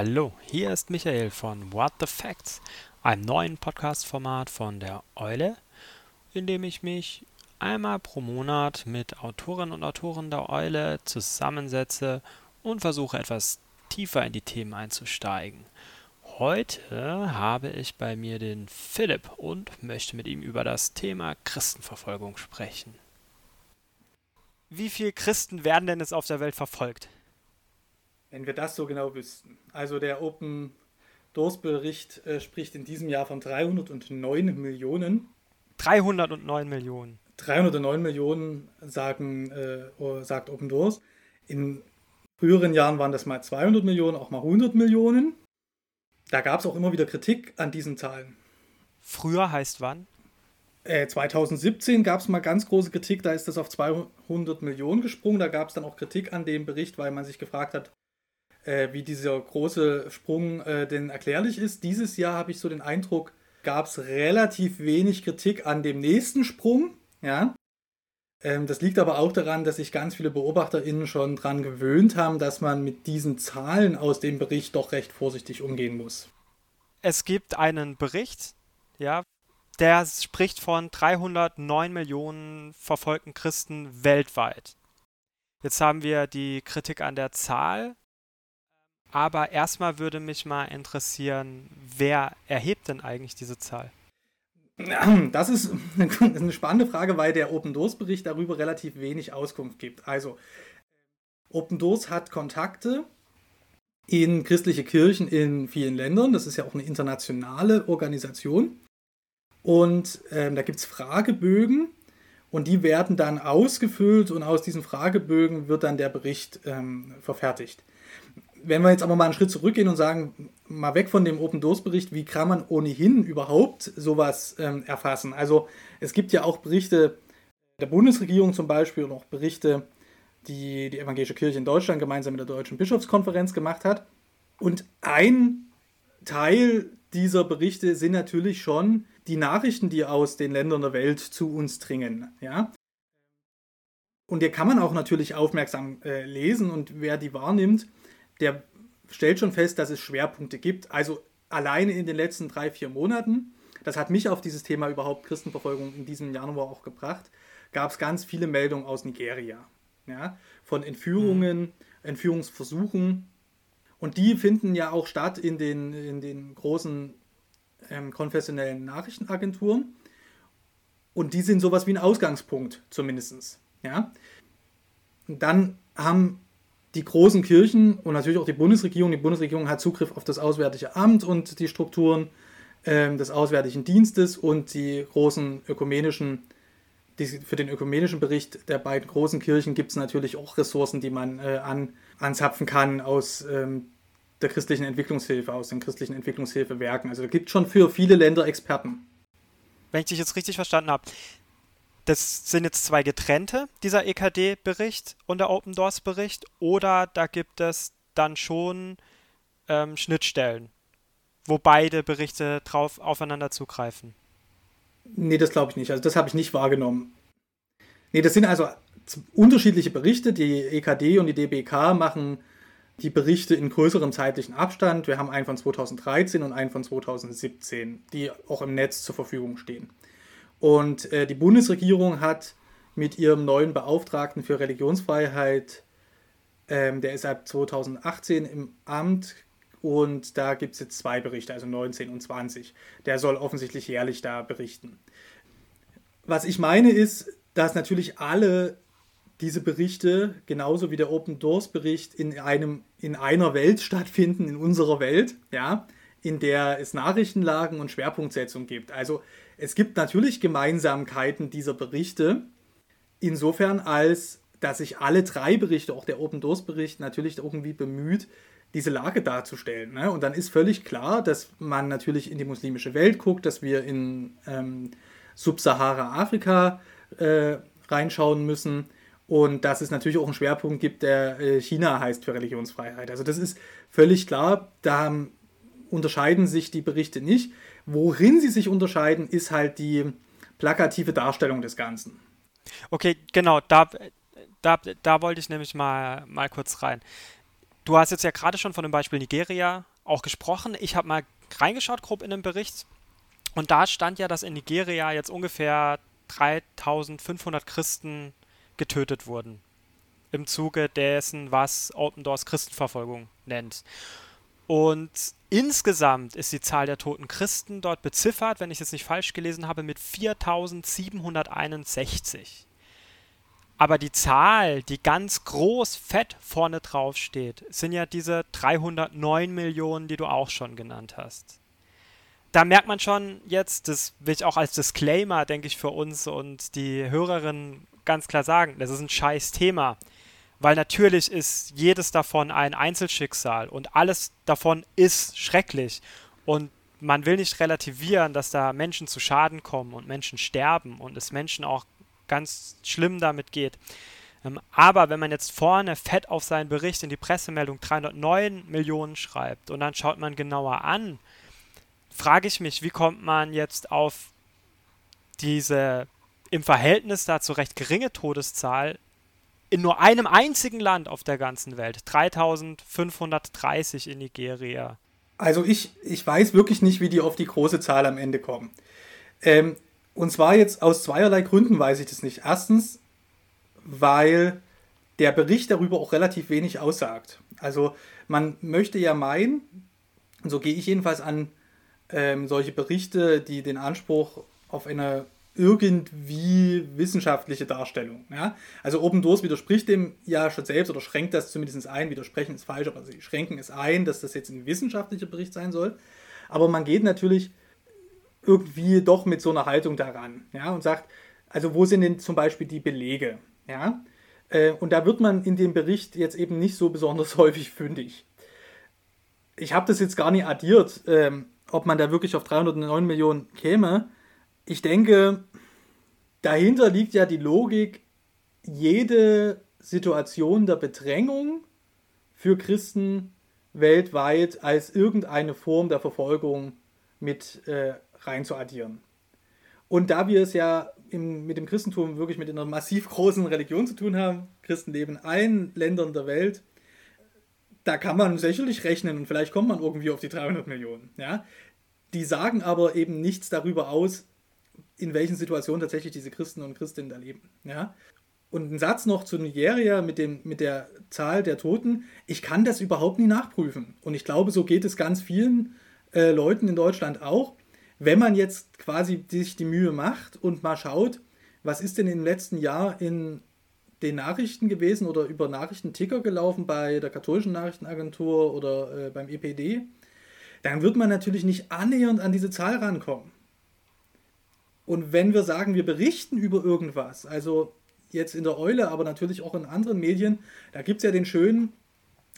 Hallo, hier ist Michael von What the Facts, einem neuen Podcast-Format von der Eule, in dem ich mich einmal pro Monat mit Autorinnen und Autoren der Eule zusammensetze und versuche etwas tiefer in die Themen einzusteigen. Heute habe ich bei mir den Philipp und möchte mit ihm über das Thema Christenverfolgung sprechen. Wie viele Christen werden denn jetzt auf der Welt verfolgt? Wenn wir das so genau wüssten. Also der Open Doors Bericht äh, spricht in diesem Jahr von 309 Millionen. 309 Millionen. 309 Millionen sagen, äh, oh, sagt Open Doors. In früheren Jahren waren das mal 200 Millionen, auch mal 100 Millionen. Da gab es auch immer wieder Kritik an diesen Zahlen. Früher heißt wann? Äh, 2017 gab es mal ganz große Kritik, da ist das auf 200 Millionen gesprungen. Da gab es dann auch Kritik an dem Bericht, weil man sich gefragt hat, äh, wie dieser große Sprung äh, denn erklärlich ist. Dieses Jahr habe ich so den Eindruck, gab es relativ wenig Kritik an dem nächsten Sprung. Ja. Ähm, das liegt aber auch daran, dass sich ganz viele BeobachterInnen schon daran gewöhnt haben, dass man mit diesen Zahlen aus dem Bericht doch recht vorsichtig umgehen muss. Es gibt einen Bericht, ja, der spricht von 309 Millionen verfolgten Christen weltweit. Jetzt haben wir die Kritik an der Zahl aber erstmal würde mich mal interessieren, wer erhebt denn eigentlich diese Zahl? Das ist eine spannende Frage, weil der Open Doors Bericht darüber relativ wenig Auskunft gibt. Also, Open Doors hat Kontakte in christliche Kirchen in vielen Ländern. Das ist ja auch eine internationale Organisation. Und ähm, da gibt es Fragebögen und die werden dann ausgefüllt und aus diesen Fragebögen wird dann der Bericht ähm, verfertigt wenn wir jetzt aber mal einen Schritt zurückgehen und sagen, mal weg von dem Open Doors Bericht, wie kann man ohnehin überhaupt sowas ähm, erfassen? Also es gibt ja auch Berichte der Bundesregierung zum Beispiel und auch Berichte, die die Evangelische Kirche in Deutschland gemeinsam mit der Deutschen Bischofskonferenz gemacht hat. Und ein Teil dieser Berichte sind natürlich schon die Nachrichten, die aus den Ländern der Welt zu uns dringen. Ja? Und die kann man auch natürlich aufmerksam äh, lesen und wer die wahrnimmt, der stellt schon fest, dass es Schwerpunkte gibt. Also alleine in den letzten drei, vier Monaten, das hat mich auf dieses Thema überhaupt Christenverfolgung in diesem Januar auch gebracht, gab es ganz viele Meldungen aus Nigeria. Ja, von Entführungen, mhm. Entführungsversuchen. Und die finden ja auch statt in den, in den großen ähm, konfessionellen Nachrichtenagenturen. Und die sind sowas wie ein Ausgangspunkt, zumindest. Ja? Dann haben die großen Kirchen und natürlich auch die Bundesregierung. Die Bundesregierung hat Zugriff auf das Auswärtige Amt und die Strukturen äh, des Auswärtigen Dienstes und die großen ökumenischen, die, für den ökumenischen Bericht der beiden großen Kirchen gibt es natürlich auch Ressourcen, die man äh, an, anzapfen kann aus ähm, der christlichen Entwicklungshilfe, aus den christlichen Entwicklungshilfewerken. Also da gibt es schon für viele Länder Experten. Wenn ich dich jetzt richtig verstanden habe, das sind jetzt zwei getrennte, dieser EKD-Bericht und der Open Doors-Bericht, oder da gibt es dann schon ähm, Schnittstellen, wo beide Berichte drauf aufeinander zugreifen? Nee, das glaube ich nicht. Also das habe ich nicht wahrgenommen. Nee, das sind also unterschiedliche Berichte. Die EKD und die DBK machen die Berichte in größerem zeitlichen Abstand. Wir haben einen von 2013 und einen von 2017, die auch im Netz zur Verfügung stehen. Und äh, die Bundesregierung hat mit ihrem neuen Beauftragten für Religionsfreiheit, ähm, der ist seit 2018 im Amt und da gibt es jetzt zwei Berichte, also 19 und 20. Der soll offensichtlich jährlich da berichten. Was ich meine ist, dass natürlich alle diese Berichte, genauso wie der Open Doors Bericht, in, einem, in einer Welt stattfinden, in unserer Welt, ja, in der es Nachrichtenlagen und Schwerpunktsetzung gibt. Also es gibt natürlich Gemeinsamkeiten dieser Berichte, insofern als dass sich alle drei Berichte, auch der Open Doors Bericht, natürlich irgendwie bemüht, diese Lage darzustellen. Ne? Und dann ist völlig klar, dass man natürlich in die muslimische Welt guckt, dass wir in ähm, Subsahara-Afrika äh, reinschauen müssen und dass es natürlich auch einen Schwerpunkt gibt, der äh, China heißt für Religionsfreiheit. Also das ist völlig klar, da unterscheiden sich die Berichte nicht. Worin sie sich unterscheiden, ist halt die plakative Darstellung des Ganzen. Okay, genau, da, da, da wollte ich nämlich mal, mal kurz rein. du hast jetzt ja gerade schon von dem Beispiel Nigeria auch gesprochen. Ich habe mal reingeschaut, grob in den Bericht. Und da stand ja, dass in Nigeria jetzt ungefähr 3500 Christen getötet wurden. Im Zuge dessen, was Open Doors Christenverfolgung nennt. Und insgesamt ist die Zahl der toten Christen dort beziffert, wenn ich es nicht falsch gelesen habe, mit 4761. Aber die Zahl, die ganz groß fett vorne drauf steht, sind ja diese 309 Millionen, die du auch schon genannt hast. Da merkt man schon jetzt, das will ich auch als Disclaimer, denke ich, für uns und die Hörerinnen ganz klar sagen, das ist ein scheiß Thema. Weil natürlich ist jedes davon ein Einzelschicksal und alles davon ist schrecklich. Und man will nicht relativieren, dass da Menschen zu Schaden kommen und Menschen sterben und es Menschen auch ganz schlimm damit geht. Ähm, aber wenn man jetzt vorne fett auf seinen Bericht in die Pressemeldung 309 Millionen schreibt und dann schaut man genauer an, frage ich mich, wie kommt man jetzt auf diese im Verhältnis dazu recht geringe Todeszahl in nur einem einzigen Land auf der ganzen Welt. 3530 in Nigeria. Also ich, ich weiß wirklich nicht, wie die auf die große Zahl am Ende kommen. Ähm, und zwar jetzt aus zweierlei Gründen weiß ich das nicht. Erstens, weil der Bericht darüber auch relativ wenig aussagt. Also man möchte ja meinen, so gehe ich jedenfalls an ähm, solche Berichte, die den Anspruch auf eine irgendwie wissenschaftliche Darstellung. Ja? Also Open Doors widerspricht dem ja schon selbst oder schränkt das zumindest ein. Widersprechen ist falsch, aber sie schränken es ein, dass das jetzt ein wissenschaftlicher Bericht sein soll. Aber man geht natürlich irgendwie doch mit so einer Haltung daran, ja, und sagt, also wo sind denn zum Beispiel die Belege, ja, äh, und da wird man in dem Bericht jetzt eben nicht so besonders häufig fündig. Ich habe das jetzt gar nicht addiert, ähm, ob man da wirklich auf 309 Millionen käme. Ich denke, dahinter liegt ja die Logik, jede Situation der Bedrängung für Christen weltweit als irgendeine Form der Verfolgung mit äh, rein zu addieren. Und da wir es ja im, mit dem Christentum wirklich mit einer massiv großen Religion zu tun haben, Christen leben in allen Ländern der Welt, da kann man sicherlich rechnen und vielleicht kommt man irgendwie auf die 300 Millionen. Ja? Die sagen aber eben nichts darüber aus, in welchen Situationen tatsächlich diese Christen und Christinnen da leben. Ja? Und ein Satz noch zu Nigeria mit, dem, mit der Zahl der Toten. Ich kann das überhaupt nie nachprüfen. Und ich glaube, so geht es ganz vielen äh, Leuten in Deutschland auch wenn man jetzt quasi sich die Mühe macht und mal schaut, was ist denn im letzten Jahr in den Nachrichten gewesen oder über Nachrichtenticker gelaufen bei der katholischen Nachrichtenagentur oder äh, beim EPD, dann wird man natürlich nicht annähernd an diese Zahl rankommen. Und wenn wir sagen, wir berichten über irgendwas, also jetzt in der Eule, aber natürlich auch in anderen Medien, da gibt es ja den schönen,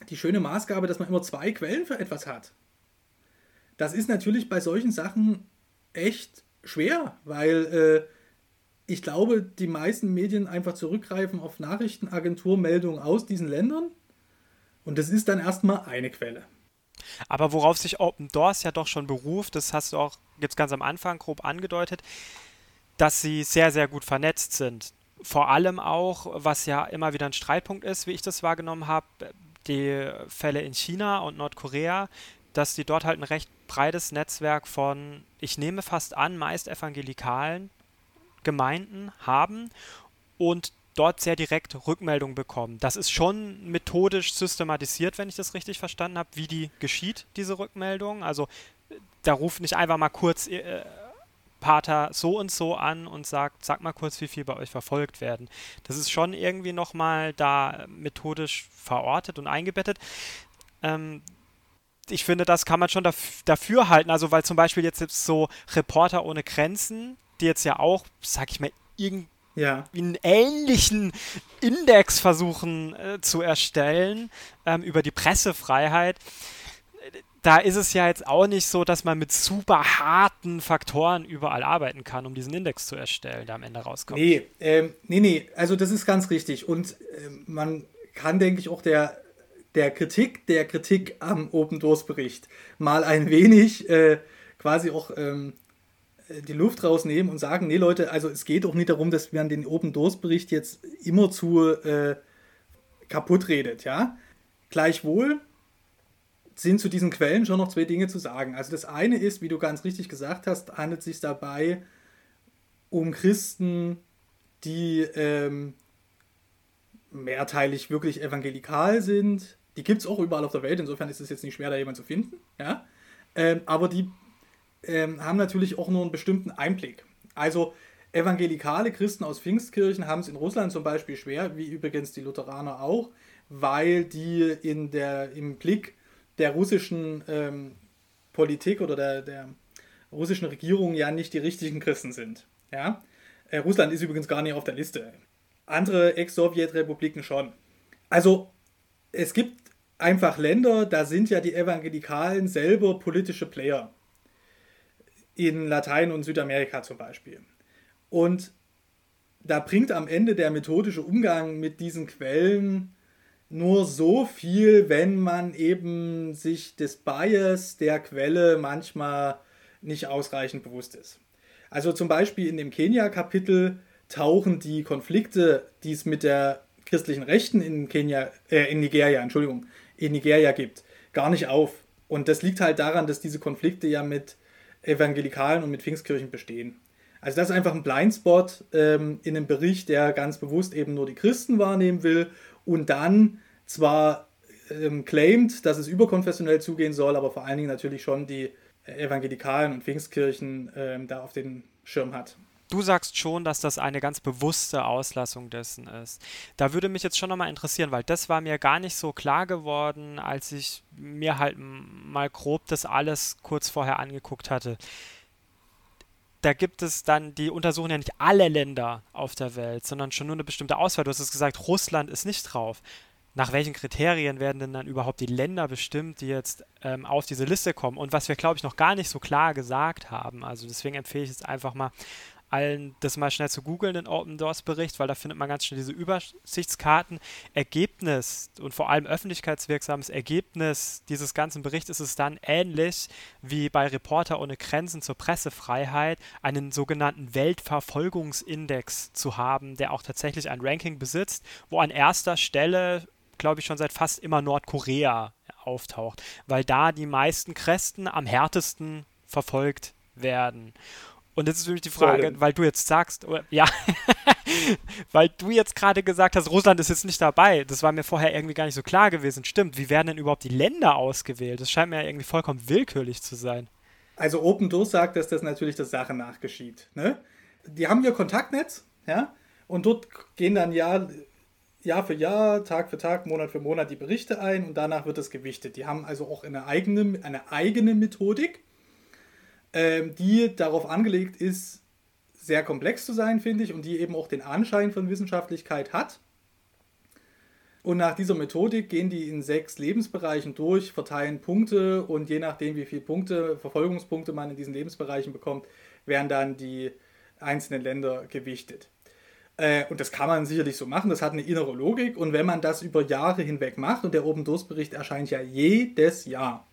die schöne Maßgabe, dass man immer zwei Quellen für etwas hat. Das ist natürlich bei solchen Sachen echt schwer, weil äh, ich glaube, die meisten Medien einfach zurückgreifen auf Nachrichtenagenturmeldungen aus diesen Ländern und das ist dann erstmal eine Quelle. Aber worauf sich Open Doors ja doch schon beruft, das hast du auch jetzt ganz am Anfang grob angedeutet, dass sie sehr, sehr gut vernetzt sind. Vor allem auch, was ja immer wieder ein Streitpunkt ist, wie ich das wahrgenommen habe, die Fälle in China und Nordkorea, dass die dort halt ein recht breites Netzwerk von, ich nehme fast an, meist evangelikalen Gemeinden haben und dort sehr direkt Rückmeldungen bekommen. Das ist schon methodisch systematisiert, wenn ich das richtig verstanden habe, wie die geschieht, diese Rückmeldung. Also da ruft nicht einfach mal kurz äh, Pater so und so an und sagt, sag mal kurz, wie viel bei euch verfolgt werden. Das ist schon irgendwie nochmal da methodisch verortet und eingebettet. Ähm, ich finde, das kann man schon daf dafür halten. Also, weil zum Beispiel jetzt, jetzt so Reporter ohne Grenzen, die jetzt ja auch, sag ich mal, irgendwie ja. einen ähnlichen Index versuchen äh, zu erstellen ähm, über die Pressefreiheit. Da ist es ja jetzt auch nicht so, dass man mit super harten Faktoren überall arbeiten kann, um diesen Index zu erstellen, der am Ende rauskommt. Nee, ähm, nee, nee, also das ist ganz richtig. Und äh, man kann, denke ich, auch der der Kritik der Kritik am Open Doors Bericht mal ein wenig äh, quasi auch ähm, äh, die Luft rausnehmen und sagen, nee Leute, also es geht auch nicht darum, dass man den Open Doors Bericht jetzt immer zu äh, kaputt redet, ja. Gleichwohl sind zu diesen Quellen schon noch zwei Dinge zu sagen. Also das eine ist, wie du ganz richtig gesagt hast, handelt es sich dabei um Christen, die ähm, mehrteilig wirklich evangelikal sind. Die gibt es auch überall auf der Welt, insofern ist es jetzt nicht schwer, da jemanden zu finden. Ja? Ähm, aber die ähm, haben natürlich auch nur einen bestimmten Einblick. Also evangelikale Christen aus Pfingstkirchen haben es in Russland zum Beispiel schwer, wie übrigens die Lutheraner auch, weil die in der, im Blick der russischen ähm, Politik oder der, der russischen Regierung ja nicht die richtigen Christen sind. Ja? Äh, Russland ist übrigens gar nicht auf der Liste. Andere Ex-Sowjetrepubliken schon. Also es gibt einfach Länder, da sind ja die Evangelikalen selber politische Player. In Latein- und Südamerika zum Beispiel. Und da bringt am Ende der methodische Umgang mit diesen Quellen nur so viel, wenn man eben sich des Bias der Quelle manchmal nicht ausreichend bewusst ist. Also zum Beispiel in dem Kenia-Kapitel tauchen die Konflikte, die es mit der christlichen Rechten in Kenia, äh, in Nigeria, Entschuldigung, in Nigeria gibt, gar nicht auf. Und das liegt halt daran, dass diese Konflikte ja mit Evangelikalen und mit Pfingstkirchen bestehen. Also das ist einfach ein Blindspot ähm, in einem Bericht, der ganz bewusst eben nur die Christen wahrnehmen will und dann zwar ähm, claimt, dass es überkonfessionell zugehen soll, aber vor allen Dingen natürlich schon die Evangelikalen und Pfingstkirchen ähm, da auf den Schirm hat. Du sagst schon, dass das eine ganz bewusste Auslassung dessen ist. Da würde mich jetzt schon nochmal interessieren, weil das war mir gar nicht so klar geworden, als ich mir halt mal grob das alles kurz vorher angeguckt hatte. Da gibt es dann, die untersuchen ja nicht alle Länder auf der Welt, sondern schon nur eine bestimmte Auswahl. Du hast es gesagt, Russland ist nicht drauf nach welchen Kriterien werden denn dann überhaupt die Länder bestimmt, die jetzt ähm, auf diese Liste kommen? Und was wir, glaube ich, noch gar nicht so klar gesagt haben. Also deswegen empfehle ich jetzt einfach mal allen das mal schnell zu googeln, den Open Doors Bericht, weil da findet man ganz schnell diese Übersichtskarten. Ergebnis und vor allem öffentlichkeitswirksames Ergebnis dieses ganzen Berichts ist es dann ähnlich wie bei Reporter ohne Grenzen zur Pressefreiheit, einen sogenannten Weltverfolgungsindex zu haben, der auch tatsächlich ein Ranking besitzt, wo an erster Stelle glaube ich, schon seit fast immer Nordkorea auftaucht, weil da die meisten Christen am härtesten verfolgt werden. Und jetzt ist für mich die Frage, weil du jetzt sagst, oder, ja, weil du jetzt gerade gesagt hast, Russland ist jetzt nicht dabei. Das war mir vorher irgendwie gar nicht so klar gewesen. Stimmt, wie werden denn überhaupt die Länder ausgewählt? Das scheint mir ja irgendwie vollkommen willkürlich zu sein. Also Open Doors sagt, dass das natürlich der Sache nachgeschieht. Ne? Die haben ihr Kontaktnetz, ja, und dort gehen dann Jahr, Jahr für Jahr, Tag für Tag, Monat für Monat die Berichte ein und danach wird es gewichtet. Die haben also auch eine eigene, eine eigene Methodik ähm, die darauf angelegt ist, sehr komplex zu sein, finde ich, und die eben auch den Anschein von Wissenschaftlichkeit hat. Und nach dieser Methodik gehen die in sechs Lebensbereichen durch, verteilen Punkte und je nachdem, wie viele Punkte, Verfolgungspunkte man in diesen Lebensbereichen bekommt, werden dann die einzelnen Länder gewichtet. Äh, und das kann man sicherlich so machen, das hat eine innere Logik. Und wenn man das über Jahre hinweg macht, und der Open Doors Bericht erscheint ja jedes Jahr,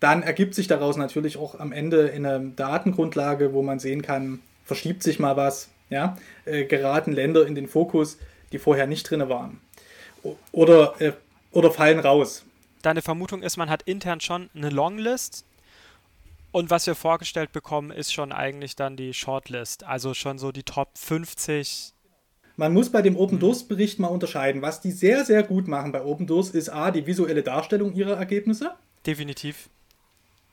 dann ergibt sich daraus natürlich auch am Ende in einer Datengrundlage, wo man sehen kann, verschiebt sich mal was, ja, äh, geraten Länder in den Fokus, die vorher nicht drin waren. Oder, äh, oder fallen raus. Deine Vermutung ist, man hat intern schon eine Longlist und was wir vorgestellt bekommen, ist schon eigentlich dann die Shortlist, also schon so die Top 50. Man muss bei dem Open Doors Bericht mal unterscheiden. Was die sehr, sehr gut machen bei Open Doors ist A, die visuelle Darstellung ihrer Ergebnisse. Definitiv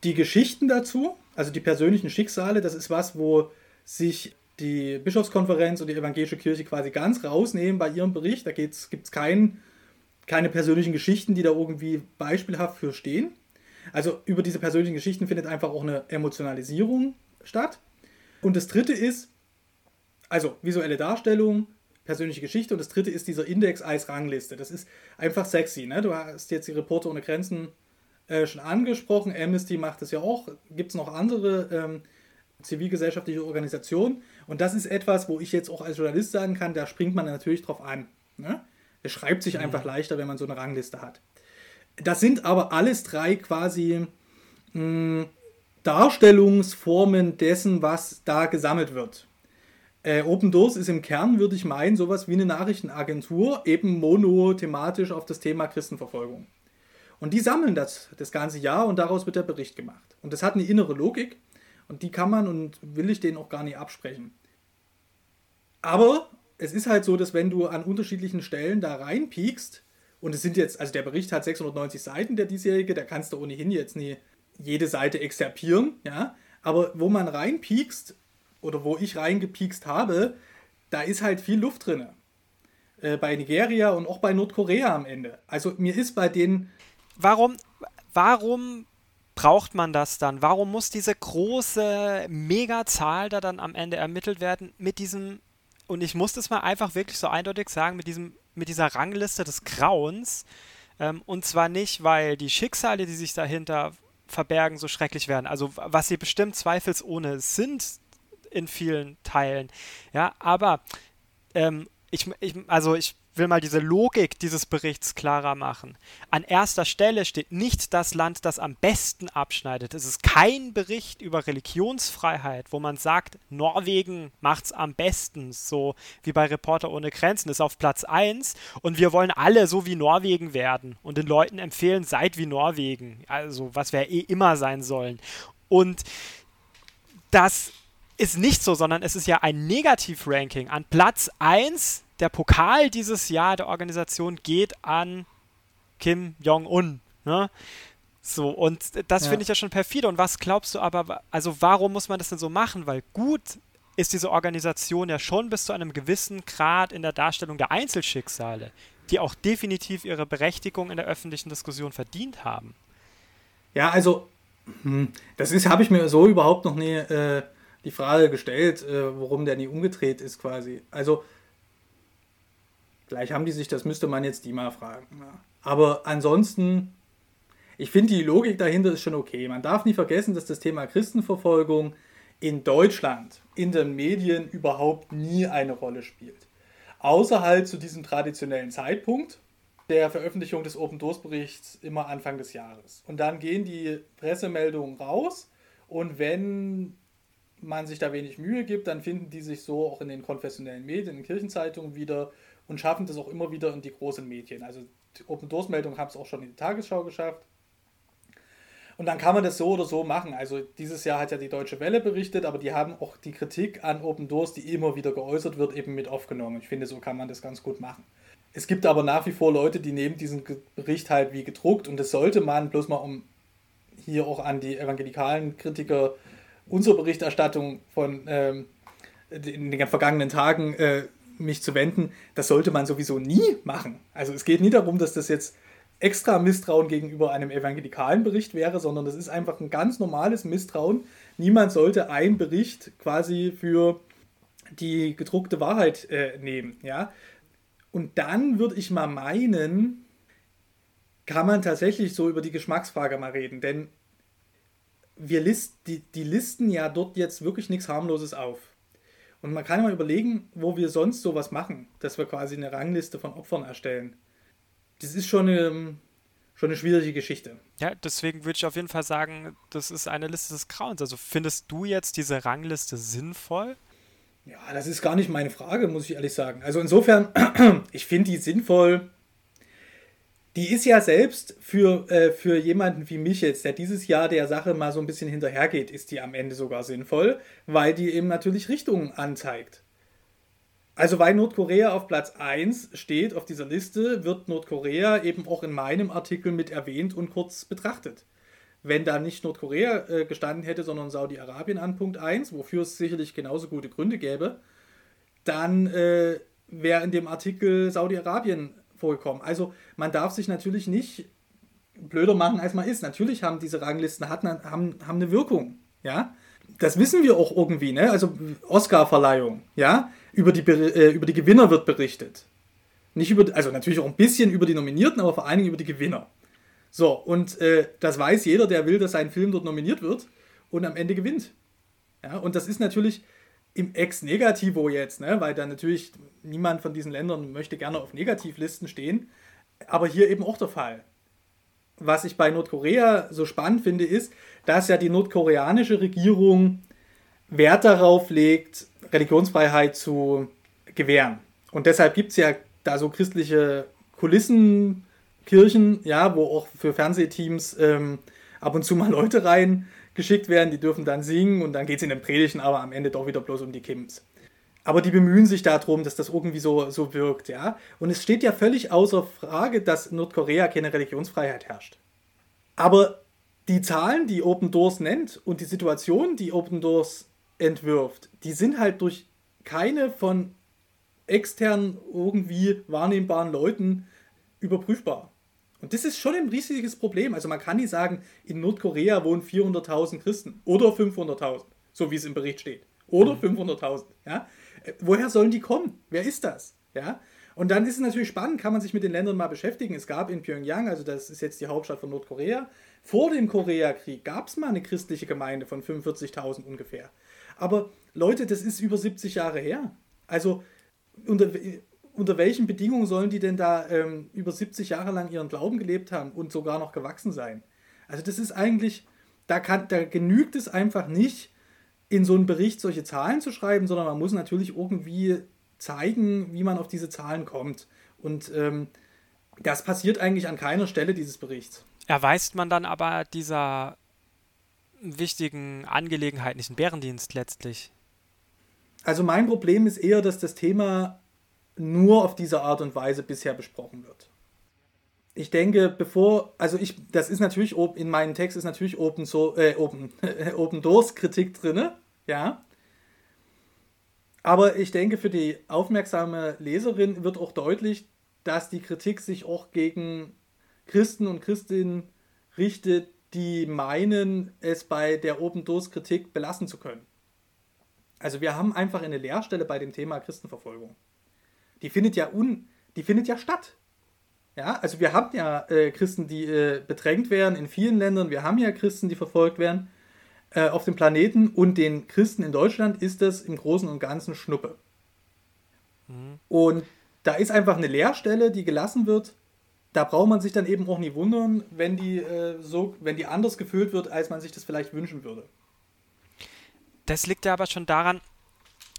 die Geschichten dazu, also die persönlichen Schicksale, das ist was, wo sich die Bischofskonferenz und die evangelische Kirche quasi ganz rausnehmen bei ihrem Bericht. Da gibt es kein, keine persönlichen Geschichten, die da irgendwie beispielhaft für stehen. Also über diese persönlichen Geschichten findet einfach auch eine Emotionalisierung statt. Und das dritte ist, also visuelle Darstellung, persönliche Geschichte. Und das dritte ist dieser Index als Rangliste. Das ist einfach sexy. Ne? Du hast jetzt die Reporter ohne Grenzen äh, schon angesprochen. Amnesty macht es ja auch. Gibt es noch andere ähm, zivilgesellschaftliche Organisationen? Und das ist etwas, wo ich jetzt auch als Journalist sagen kann, da springt man natürlich drauf an. Ne? Es schreibt sich mhm. einfach leichter, wenn man so eine Rangliste hat. Das sind aber alles drei quasi mh, hm, Darstellungsformen dessen, was da gesammelt wird. Äh, Open Doors ist im Kern, würde ich meinen, sowas wie eine Nachrichtenagentur, eben monothematisch auf das Thema Christenverfolgung. Und die sammeln das das ganze Jahr und daraus wird der Bericht gemacht. Und das hat eine innere Logik und die kann man und will ich denen auch gar nicht absprechen. Aber es ist halt so, dass wenn du an unterschiedlichen Stellen da reinpiekst, und es sind jetzt, also der Bericht hat 690 Seiten, der diesjährige, da kannst du ohnehin jetzt nie jede Seite exerpieren, ja. Aber wo man reinpiekst, oder wo ich reingepiekst habe, da ist halt viel Luft drin. Äh, bei Nigeria und auch bei Nordkorea am Ende. Also mir ist bei denen. Warum, warum braucht man das dann? Warum muss diese große Megazahl da dann am Ende ermittelt werden mit diesem, und ich muss das mal einfach wirklich so eindeutig sagen, mit diesem, mit dieser Rangliste des Grauens. Ähm, und zwar nicht, weil die Schicksale, die sich dahinter verbergen, so schrecklich werden. Also was sie bestimmt zweifelsohne sind in vielen Teilen. Ja, aber ähm, ich, ich, also ich will mal diese Logik dieses Berichts klarer machen. An erster Stelle steht nicht das Land, das am besten abschneidet. Es ist kein Bericht über Religionsfreiheit, wo man sagt, Norwegen macht's am besten, so wie bei Reporter ohne Grenzen, ist auf Platz 1 und wir wollen alle so wie Norwegen werden und den Leuten empfehlen, seid wie Norwegen. Also, was wir eh immer sein sollen. Und das ist nicht so, sondern es ist ja ein Negativ-Ranking. An Platz 1 der Pokal dieses Jahr der Organisation geht an Kim Jong-un. Ne? So, und das ja. finde ich ja schon perfide. Und was glaubst du aber, also warum muss man das denn so machen? Weil gut ist diese Organisation ja schon bis zu einem gewissen Grad in der Darstellung der Einzelschicksale, die auch definitiv ihre Berechtigung in der öffentlichen Diskussion verdient haben. Ja, also, hm, das ist, habe ich mir so überhaupt noch nie äh, die Frage gestellt, äh, warum der nie umgedreht ist quasi. Also, Vielleicht haben die sich, das müsste man jetzt die mal fragen. Ja. Aber ansonsten, ich finde die Logik dahinter ist schon okay. Man darf nicht vergessen, dass das Thema Christenverfolgung in Deutschland in den Medien überhaupt nie eine Rolle spielt. Außer halt zu diesem traditionellen Zeitpunkt der Veröffentlichung des Open Doors Berichts immer Anfang des Jahres. Und dann gehen die Pressemeldungen raus und wenn man sich da wenig Mühe gibt, dann finden die sich so auch in den konfessionellen Medien, in Kirchenzeitungen wieder und schaffen das auch immer wieder in die großen Medien. Also die Open Doors Meldung haben es auch schon in die Tagesschau geschafft. Und dann kann man das so oder so machen. Also dieses Jahr hat ja die Deutsche Welle berichtet, aber die haben auch die Kritik an Open Doors, die immer wieder geäußert wird, eben mit aufgenommen. Ich finde, so kann man das ganz gut machen. Es gibt aber nach wie vor Leute, die nehmen diesen Bericht halt wie gedruckt und das sollte man, bloß mal um hier auch an die evangelikalen Kritiker unsere Berichterstattung von ähm, in den vergangenen Tagen äh, mich zu wenden, das sollte man sowieso nie machen. Also es geht nie darum, dass das jetzt extra Misstrauen gegenüber einem evangelikalen Bericht wäre, sondern das ist einfach ein ganz normales Misstrauen. Niemand sollte einen Bericht quasi für die gedruckte Wahrheit äh, nehmen, ja. Und dann würde ich mal meinen, kann man tatsächlich so über die Geschmacksfrage mal reden, denn wir list, die, die listen ja dort jetzt wirklich nichts harmloses auf. Und man kann mal überlegen, wo wir sonst sowas machen, dass wir quasi eine Rangliste von Opfern erstellen. Das ist schon eine, schon eine schwierige Geschichte. Ja, deswegen würde ich auf jeden Fall sagen, das ist eine Liste des Grauens. Also findest du jetzt diese Rangliste sinnvoll? Ja, das ist gar nicht meine Frage, muss ich ehrlich sagen. Also insofern, ich finde die sinnvoll die ist ja selbst für, äh, für jemanden wie mich jetzt, der dieses Jahr der Sache mal so ein bisschen hinterhergeht, ist die am Ende sogar sinnvoll, weil die eben natürlich Richtungen anzeigt. Also weil Nordkorea auf Platz 1 steht auf dieser Liste, wird Nordkorea eben auch in meinem Artikel mit erwähnt und kurz betrachtet. Wenn da nicht Nordkorea äh, gestanden hätte, sondern Saudi-Arabien an Punkt 1, wofür es sicherlich genauso gute Gründe gäbe, dann äh, wäre in dem Artikel Saudi-Arabien vorgekommen. Also man darf sich natürlich nicht blöder machen, als man ist. Natürlich haben diese Ranglisten hat, haben, haben eine Wirkung, ja. Das wissen wir auch irgendwie, ne? Also Oscar-Verleihung, ja. Über die, äh, über die Gewinner wird berichtet. Nicht über, also natürlich auch ein bisschen über die Nominierten, aber vor allen Dingen über die Gewinner. So, und äh, das weiß jeder, der will, dass sein Film dort nominiert wird und am Ende gewinnt. Ja, und das ist natürlich, im Ex-Negativo jetzt, ne? weil da natürlich niemand von diesen Ländern möchte gerne auf Negativlisten stehen, aber hier eben auch der Fall. Was ich bei Nordkorea so spannend finde, ist, dass ja die nordkoreanische Regierung Wert darauf legt, Religionsfreiheit zu gewähren. Und deshalb gibt es ja da so christliche Kulissen, Kirchen, ja, wo auch für Fernsehteams ähm, ab und zu mal Leute reingeschickt werden, die dürfen dann singen und dann geht es in den Predigten aber am Ende doch wieder bloß um die Kims. Aber die bemühen sich darum, dass das irgendwie so, so wirkt, ja. Und es steht ja völlig außer Frage, dass Nordkorea keine Religionsfreiheit herrscht. Aber die Zahlen, die Open Doors nennt und die Situation, die Open Doors entwirft, die sind halt durch keine von extern irgendwie wahrnehmbaren Leuten überprüfbar. Und das ist schon ein riesiges Problem. Also man kann nicht sagen, in Nordkorea wohnen 400.000 Christen oder 500.000, so wie es im Bericht steht. Oder mhm. 500.000. Ja? Äh, woher sollen die kommen? Wer ist das? Ja? Und dann ist es natürlich spannend, kann man sich mit den Ländern mal beschäftigen. Es gab in Pyongyang, also das ist jetzt die Hauptstadt von Nordkorea, vor dem Koreakrieg gab es mal eine christliche Gemeinde von 45.000 ungefähr. Aber Leute, das ist über 70 Jahre her. Also unter, unter welchen Bedingungen sollen die denn da ähm, über 70 Jahre lang ihren Glauben gelebt haben und sogar noch gewachsen sein? Also das ist eigentlich, da, kann, da genügt es einfach nicht, in so einen Bericht solche Zahlen zu schreiben, sondern man muss natürlich irgendwie zeigen, wie man auf diese Zahlen kommt. Und ähm, das passiert eigentlich an keiner Stelle dieses Berichts. Erweist man dann aber dieser wichtigen Angelegenheit nicht einen Bärendienst letztlich? Also mein Problem ist eher, dass das Thema nur auf diese Art und Weise bisher besprochen wird. Ich denke, bevor, also ich, das ist natürlich, in meinem Text ist natürlich Open, so, äh, Open, Open Doors Kritik drin, ja. Aber ich denke, für die aufmerksame Leserin wird auch deutlich, dass die Kritik sich auch gegen Christen und Christinnen richtet, die meinen, es bei der Open Doors Kritik belassen zu können. Also wir haben einfach eine Leerstelle bei dem Thema Christenverfolgung. Die findet ja un, die findet ja statt. Ja, also wir haben ja äh, Christen, die äh, bedrängt werden in vielen Ländern. Wir haben ja Christen, die verfolgt werden äh, auf dem Planeten. Und den Christen in Deutschland ist das im Großen und Ganzen Schnuppe. Mhm. Und da ist einfach eine Leerstelle, die gelassen wird. Da braucht man sich dann eben auch nie wundern, wenn die äh, so, wenn die anders gefüllt wird, als man sich das vielleicht wünschen würde. Das liegt ja aber schon daran,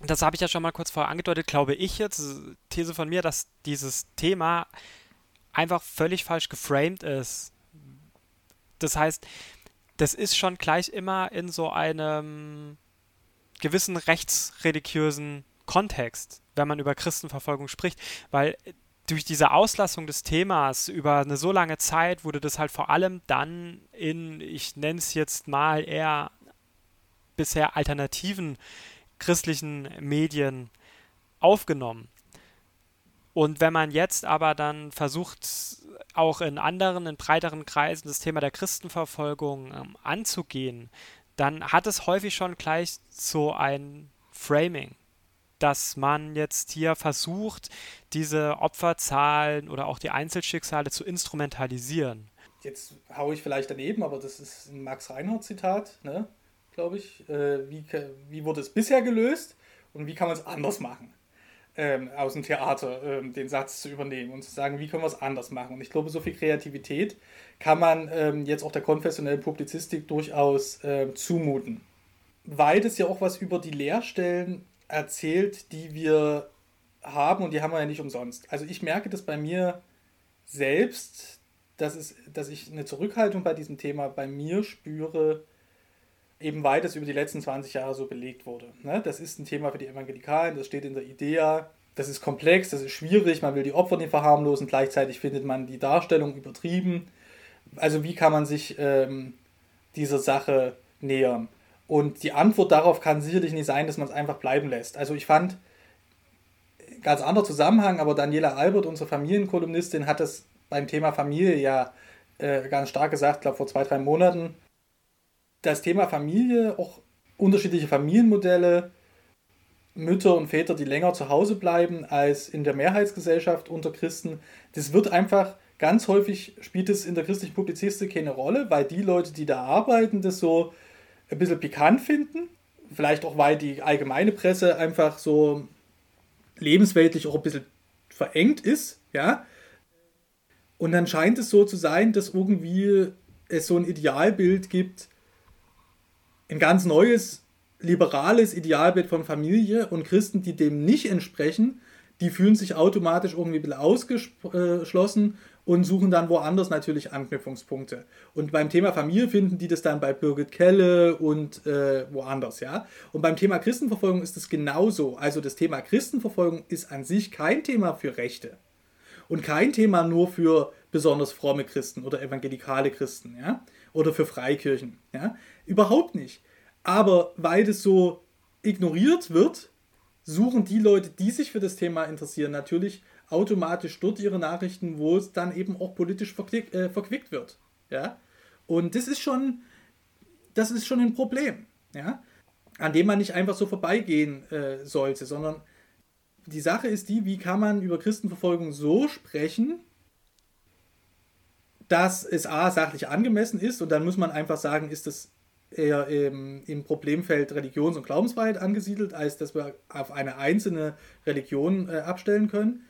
das habe ich ja schon mal kurz vorher angedeutet, glaube ich jetzt, These von mir, dass dieses Thema einfach völlig falsch geframed ist. Das heißt, das ist schon gleich immer in so einem gewissen rechtsreligiösen Kontext, wenn man über Christenverfolgung spricht, weil durch diese Auslassung des Themas über eine so lange Zeit wurde das halt vor allem dann in, ich nenne es jetzt mal eher bisher alternativen christlichen Medien aufgenommen. Und wenn man jetzt aber dann versucht, auch in anderen, in breiteren Kreisen das Thema der Christenverfolgung ähm, anzugehen, dann hat es häufig schon gleich so ein Framing, dass man jetzt hier versucht, diese Opferzahlen oder auch die Einzelschicksale zu instrumentalisieren. Jetzt haue ich vielleicht daneben, aber das ist ein Max Reinhardt-Zitat, ne? Glaube ich. Äh, wie, wie wurde es bisher gelöst und wie kann man es anders machen? ähm, aus dem Theater ähm, den Satz zu übernehmen und zu sagen, wie können wir es anders machen. Und ich glaube, so viel Kreativität kann man ähm, jetzt auch der konfessionellen Publizistik durchaus äh, zumuten. Weil es ja auch was über die Lehrstellen erzählt, die wir haben und die haben wir ja nicht umsonst. Also ich merke das bei mir selbst, dass, es, dass ich eine Zurückhaltung bei diesem Thema bei mir spüre, eben das über die letzten 20 Jahre so belegt wurde. Ne? Das ist ein Thema für die Evangelikalen, das steht in der Idea, das ist komplex, das ist schwierig, man will die Opfer nicht verharmlosen, gleichzeitig findet man die Darstellung übertrieben. Also wie kann man sich ähm, dieser Sache nähern? Und die Antwort darauf kann sicherlich nicht sein, dass man es einfach bleiben lässt. Also ich fand, ganz anderer Zusammenhang, aber Daniela Albert, unsere Familienkolumnistin, hat das beim Thema Familie ja äh, ganz stark gesagt, glaube vor zwei, drei Monaten, das Thema Familie, auch unterschiedliche Familienmodelle, Mütter und Väter, die länger zu Hause bleiben als in der Mehrheitsgesellschaft unter Christen, das wird einfach ganz häufig spielt es in der christlichen Publizistik keine Rolle, weil die Leute, die da arbeiten, das so ein bisschen pikant finden. Vielleicht auch, weil die allgemeine Presse einfach so lebensweltlich auch ein bisschen verengt ist, ja. Und dann scheint es so zu sein, dass irgendwie es so ein Idealbild gibt, ein ganz neues, liberales Idealbild von Familie und Christen, die dem nicht entsprechen, die fühlen sich automatisch irgendwie ein bisschen ausgeschlossen und suchen dann woanders natürlich Anknüpfungspunkte. Und beim Thema Familie finden die das dann bei Birgit Kelle und äh, woanders, ja. Und beim Thema Christenverfolgung ist es genauso. Also das Thema Christenverfolgung ist an sich kein Thema für Rechte und kein Thema nur für besonders fromme Christen oder evangelikale Christen, ja, oder für Freikirchen, ja, überhaupt nicht. Aber weil das so ignoriert wird, suchen die Leute, die sich für das Thema interessieren, natürlich automatisch dort ihre Nachrichten, wo es dann eben auch politisch verquick, äh, verquickt wird, ja. Und das ist schon, das ist schon ein Problem, ja, an dem man nicht einfach so vorbeigehen äh, sollte, sondern die Sache ist die, wie kann man über Christenverfolgung so sprechen, dass es A, sachlich angemessen ist und dann muss man einfach sagen, ist es eher im, im Problemfeld Religions- und Glaubensfreiheit angesiedelt, als dass wir auf eine einzelne Religion äh, abstellen können.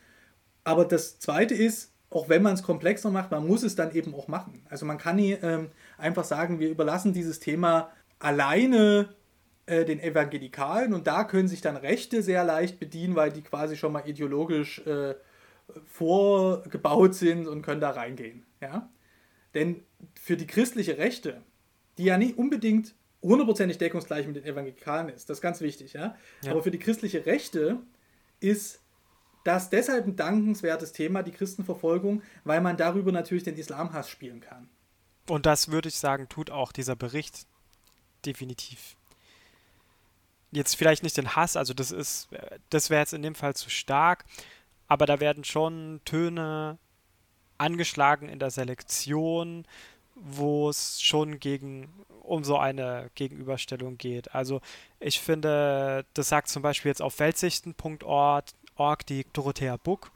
Aber das Zweite ist, auch wenn man es komplexer macht, man muss es dann eben auch machen. Also man kann nie ähm, einfach sagen, wir überlassen dieses Thema alleine äh, den Evangelikalen und da können sich dann Rechte sehr leicht bedienen, weil die quasi schon mal ideologisch äh, vorgebaut sind und können da reingehen. Ja? Denn für die christliche Rechte, die ja nicht unbedingt hundertprozentig deckungsgleich mit den Evangelikalen ist, das ist ganz wichtig, ja? ja. aber für die christliche Rechte ist das deshalb ein dankenswertes Thema, die Christenverfolgung, weil man darüber natürlich den Islamhass spielen kann. Und das würde ich sagen, tut auch dieser Bericht definitiv. Jetzt vielleicht nicht den Hass, also das ist, das wäre jetzt in dem Fall zu stark, aber da werden schon Töne angeschlagen in der Selektion, wo es schon gegen um so eine Gegenüberstellung geht. Also ich finde, das sagt zum Beispiel jetzt auf weltsichten.org die Dorothea Buck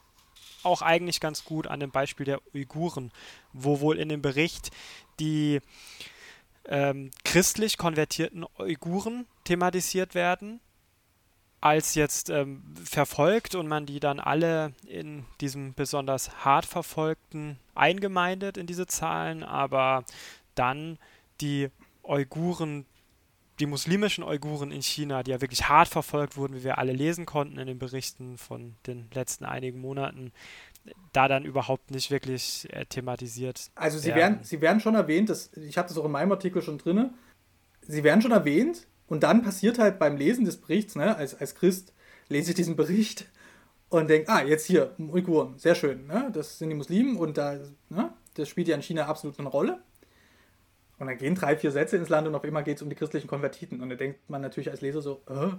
auch eigentlich ganz gut an dem Beispiel der Uiguren, wo wohl in dem Bericht die ähm, christlich konvertierten Uiguren thematisiert werden als jetzt ähm, verfolgt und man die dann alle in diesem besonders hart verfolgten eingemeindet in diese Zahlen, aber dann die Uiguren, die muslimischen Uiguren in China, die ja wirklich hart verfolgt wurden, wie wir alle lesen konnten in den Berichten von den letzten einigen Monaten, da dann überhaupt nicht wirklich äh, thematisiert. Also sie werden. sie werden schon erwähnt, das, ich habe das auch in meinem Artikel schon drin, sie werden schon erwähnt, und dann passiert halt beim Lesen des Berichts, ne, als, als Christ lese ich diesen Bericht und denke, ah, jetzt hier, Uiguren, sehr schön, ne? das sind die Muslimen und da, ne? das spielt ja in China absolut eine Rolle. Und dann gehen drei, vier Sätze ins Land und auf einmal geht es um die christlichen Konvertiten. Und da denkt man natürlich als Leser so, äh,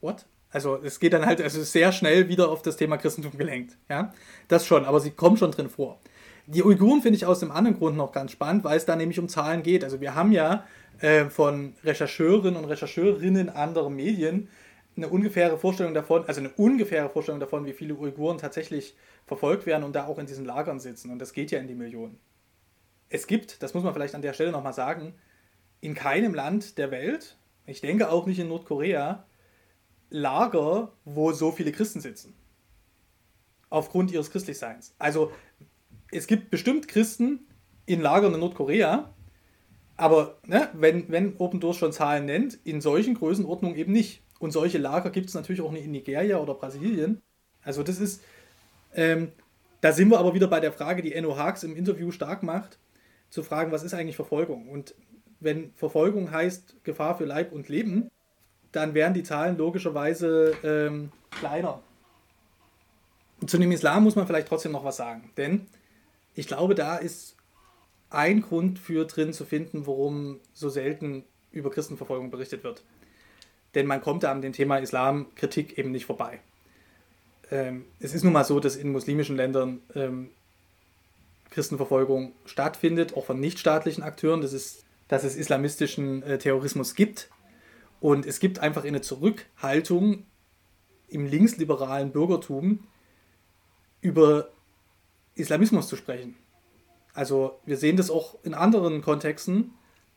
what? Also es geht dann halt also sehr schnell wieder auf das Thema Christentum gelenkt. Ja? Das schon, aber sie kommen schon drin vor. Die Uiguren finde ich aus dem anderen Grund noch ganz spannend, weil es da nämlich um Zahlen geht. Also wir haben ja äh, von Rechercheuren und Rechercheurinnen anderer Medien eine ungefähre Vorstellung davon, also eine ungefähre Vorstellung davon, wie viele Uiguren tatsächlich verfolgt werden und da auch in diesen Lagern sitzen. Und das geht ja in die Millionen. Es gibt, das muss man vielleicht an der Stelle nochmal sagen, in keinem Land der Welt, ich denke auch nicht in Nordkorea, Lager, wo so viele Christen sitzen. Aufgrund ihres Christlichseins. Also es gibt bestimmt Christen in Lagern in Nordkorea, aber ne, wenn, wenn Open Doors schon Zahlen nennt, in solchen Größenordnungen eben nicht. Und solche Lager gibt es natürlich auch nicht in Nigeria oder Brasilien. Also das ist, ähm, da sind wir aber wieder bei der Frage, die Enno Haags im Interview stark macht, zu fragen, was ist eigentlich Verfolgung? Und wenn Verfolgung heißt Gefahr für Leib und Leben, dann wären die Zahlen logischerweise ähm, kleiner. Zu dem Islam muss man vielleicht trotzdem noch was sagen, denn ich glaube, da ist ein Grund für drin zu finden, warum so selten über Christenverfolgung berichtet wird. Denn man kommt da an dem Thema Islamkritik eben nicht vorbei. Ähm, es ist nun mal so, dass in muslimischen Ländern ähm, Christenverfolgung stattfindet, auch von nichtstaatlichen Akteuren, dass es, dass es islamistischen äh, Terrorismus gibt. Und es gibt einfach eine Zurückhaltung im linksliberalen Bürgertum über Islamismus zu sprechen. Also wir sehen das auch in anderen Kontexten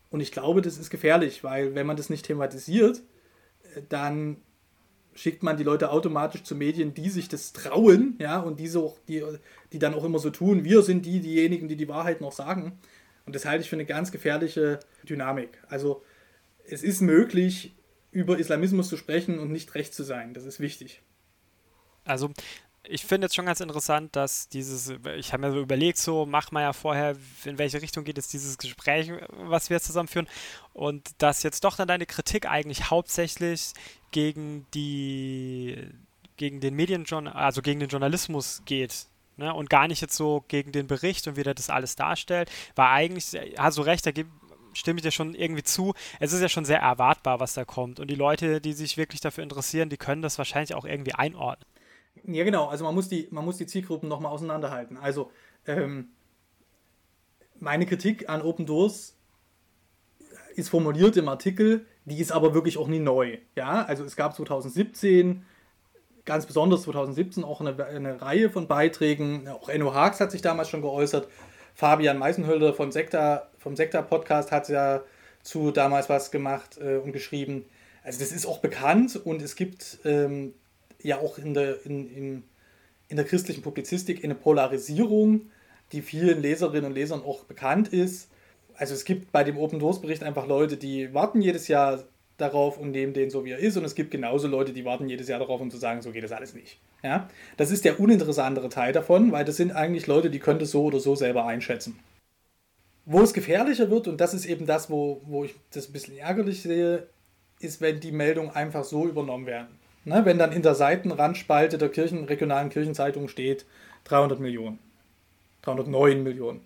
und ich glaube, das ist gefährlich, weil wenn man das nicht thematisiert, äh, dann schickt man die Leute automatisch zu Medien, die sich das trauen, ja, und diese auch, die, die dann auch immer so tun, wir sind die, diejenigen, die die Wahrheit noch sagen. Und das halte ich für eine ganz gefährliche Dynamik. Also es ist möglich, über Islamismus zu sprechen und nicht recht zu sein. Das ist wichtig. Also ich finde jetzt schon ganz interessant, dass dieses, ich habe mir so überlegt, so mach mal ja vorher, in welche Richtung geht jetzt dieses Gespräch, was wir zusammenführen. Und dass jetzt doch dann deine Kritik eigentlich hauptsächlich gegen die, gegen den Medienjournal, also gegen den Journalismus geht. Ne? Und gar nicht jetzt so gegen den Bericht und wie der das alles darstellt. War eigentlich, hast du recht, da gibt stimme ich dir schon irgendwie zu. Es ist ja schon sehr erwartbar, was da kommt. Und die Leute, die sich wirklich dafür interessieren, die können das wahrscheinlich auch irgendwie einordnen. Ja, genau. Also man muss die, man muss die Zielgruppen nochmal auseinanderhalten. Also ähm, meine Kritik an Open Doors ist formuliert im Artikel, die ist aber wirklich auch nie neu. Ja, also es gab 2017, ganz besonders 2017, auch eine, eine Reihe von Beiträgen. Auch Enno Haags hat sich damals schon geäußert. Fabian Meisenhölder von Sekta, vom Sekta-Podcast hat ja zu damals was gemacht äh, und geschrieben. Also das ist auch bekannt und es gibt ähm, ja auch in der, in, in, in der christlichen Publizistik eine Polarisierung, die vielen Leserinnen und Lesern auch bekannt ist. Also es gibt bei dem Open Doors Bericht einfach Leute, die warten jedes Jahr darauf und nehmen den so, wie er ist. Und es gibt genauso Leute, die warten jedes Jahr darauf, um zu sagen, so geht das alles nicht. Ja? Das ist der uninteressantere Teil davon, weil das sind eigentlich Leute, die können das so oder so selber einschätzen. Wo es gefährlicher wird, und das ist eben das, wo, wo ich das ein bisschen ärgerlich sehe, ist, wenn die Meldungen einfach so übernommen werden. Ne, wenn dann in der Seitenrandspalte der Kirchen, regionalen Kirchenzeitung steht 300 Millionen, 309 Millionen.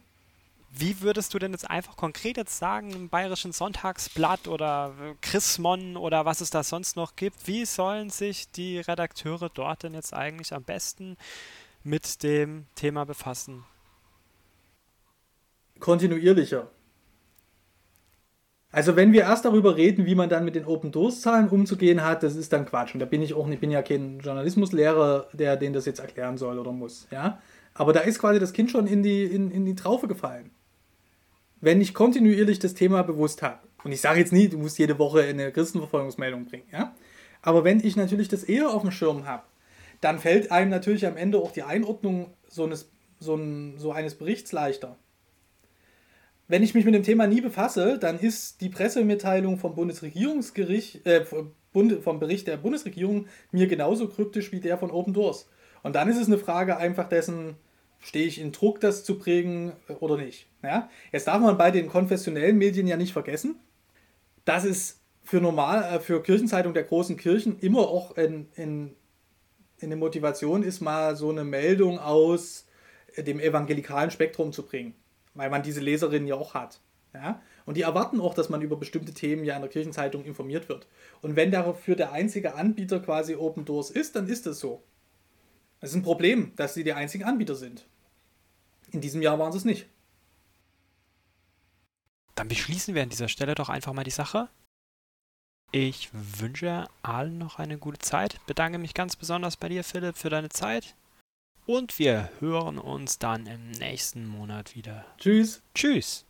Wie würdest du denn jetzt einfach konkret jetzt sagen, im Bayerischen Sonntagsblatt oder Chrismon oder was es da sonst noch gibt, wie sollen sich die Redakteure dort denn jetzt eigentlich am besten mit dem Thema befassen? Kontinuierlicher. Also wenn wir erst darüber reden, wie man dann mit den Open-Doors-Zahlen umzugehen hat, das ist dann Quatsch. Und da bin ich auch nicht, bin ja kein Journalismuslehrer, der den das jetzt erklären soll oder muss. Ja? Aber da ist quasi das Kind schon in die, in, in die Traufe gefallen. Wenn ich kontinuierlich das Thema bewusst habe, und ich sage jetzt nie, du musst jede Woche eine Christenverfolgungsmeldung bringen, ja? aber wenn ich natürlich das eher auf dem Schirm habe, dann fällt einem natürlich am Ende auch die Einordnung so eines, so, ein, so eines Berichts leichter wenn ich mich mit dem Thema nie befasse, dann ist die Pressemitteilung vom Bundesregierungsgericht, äh, vom Bericht der Bundesregierung mir genauso kryptisch wie der von Open Doors. Und dann ist es eine Frage einfach dessen, stehe ich in Druck, das zu prägen äh, oder nicht. Ja? Jetzt darf man bei den konfessionellen Medien ja nicht vergessen, dass es für normal, äh, für Kirchenzeitung der großen Kirchen immer auch in, in, in eine Motivation ist, mal so eine Meldung aus dem evangelikalen Spektrum zu bringen weil man diese Leserinnen ja auch hat. Ja? Und die erwarten auch, dass man über bestimmte Themen ja in der Kirchenzeitung informiert wird. Und wenn dafür der einzige Anbieter quasi Open Doors ist, dann ist es so. Es ist ein Problem, dass sie die einzigen Anbieter sind. In diesem Jahr waren sie es nicht. Dann beschließen wir an dieser Stelle doch einfach mal die Sache. Ich wünsche allen noch eine gute Zeit. Bedanke mich ganz besonders bei dir, Philipp, für deine Zeit. Und wir hören uns dann im nächsten Monat wieder. Tschüss. Tschüss.